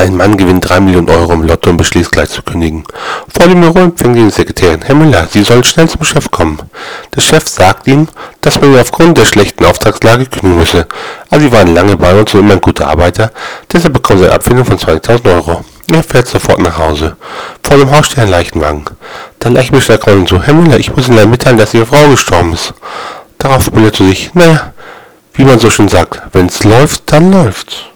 Ein Mann gewinnt 3 Millionen Euro im Lotto und beschließt gleich zu kündigen. Vor dem Büro empfängt ihn die Sekretärin. Herr Müller, Sie sollen schnell zum Chef kommen. Der Chef sagt ihm, dass man ihn aufgrund der schlechten Auftragslage kündigen müsse. Aber Sie waren lange bei uns und immer ein guter Arbeiter, deshalb bekommt er eine Abfindung von 20.000 Euro. Er fährt sofort nach Hause. Vor dem Haus steht ein Leichenwagen. Der Leichenbeschler kommt zu. Herr Müller, ich muss Ihnen mitteilen, dass Ihre Frau gestorben ist. Darauf bildet er sich, naja, wie man so schön sagt, wenn's läuft, dann läuft's.